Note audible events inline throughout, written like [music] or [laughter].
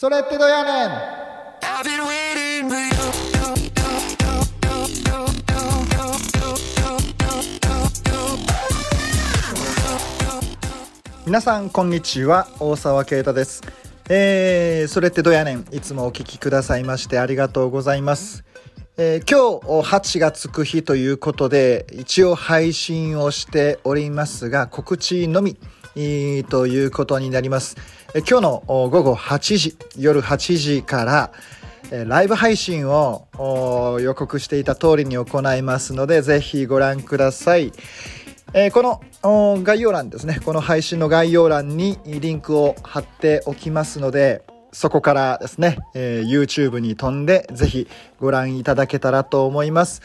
それってどやねん。皆さんこんにちは。大沢啓太です。えー、それってどやねん。いつもお聞きくださいましてありがとうございます。えー今日8がつく日ということで一応配信をしておりますが告知のみ。えーということになります。今日の午後8時夜8時からライブ配信を予告していた通りに行いますのでぜひご覧ください。えーこの概要欄ですね。この配信の概要欄にリンクを貼っておきますのでそこからですね、えー YouTube に飛んでぜひご覧いただけたらと思います、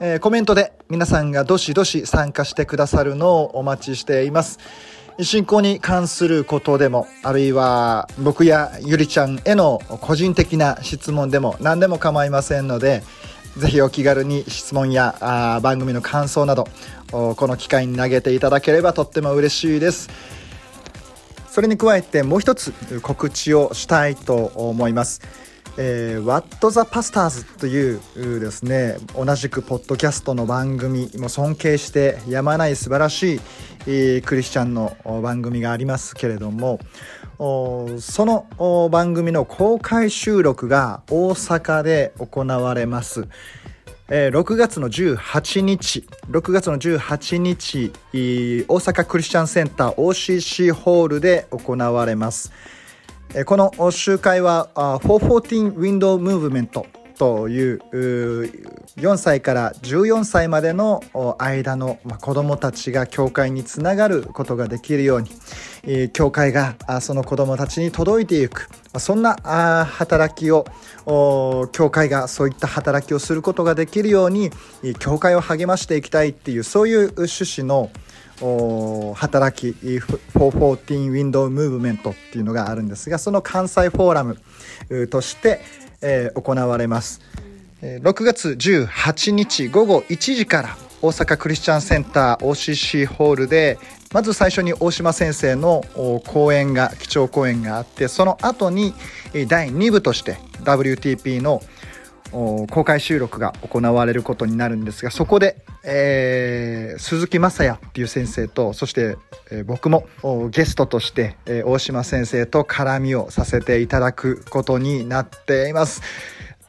えーコメントで皆さんがどしどし参加してくださるのをお待ちしています。進行に関することでもあるいは僕やゆりちゃんへの個人的な質問でも何でも構いませんのでぜひお気軽に質問やあ番組の感想などこの機会に投げていただければとっても嬉しいですそれに加えてもう一つ告知をしたいと思います。えー、What the Pastors というですね同じくポッドキャストの番組も尊敬してやまない素晴らしい、えークリスチャンの番組がありますけれどもその番組の公開収録が大阪で行われます。えー6月の18日、6月の18日、大阪クリスチャンセンター OCC ホールで行われます。この集会は414ウィンドウムーブメント。というう4歳から14歳までの間の、子どもたちが教会につながることができるように、教会がその子どもたちに届いていく。そんな働きを教会がそういった働きをすることができるように教会を励ましていきたいっていうそういう趣旨の働き414 Window Movement っていうのがあるんですがその関西フォーラムとして、えー行われます。えー6月18日午後1時から大阪クリスチャンセンター OCC ホールでまず最初に大島先生の講演が基調講演があってその後に第2部として WTP の公開収録が行われることになるんですがそこで、えー鈴木雅也っていう先生とそして、えー僕もゲストとして、えー大島先生と絡みをさせていただくことになっています。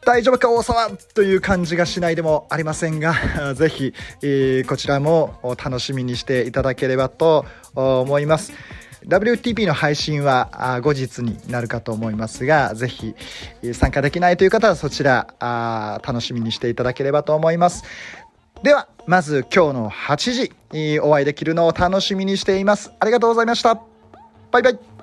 大丈夫か大沢という感じがしないでもありませんが [laughs] ぜひ、えーこちらも楽しみにしていただければと思います WTP の配信は後日になるかと思いますがぜひ参加できないという方はそちらあ楽しみにしていただければと思います。ではまず今日の8時お会いできるのを楽しみにしています。ありがとうございました。バイバイ。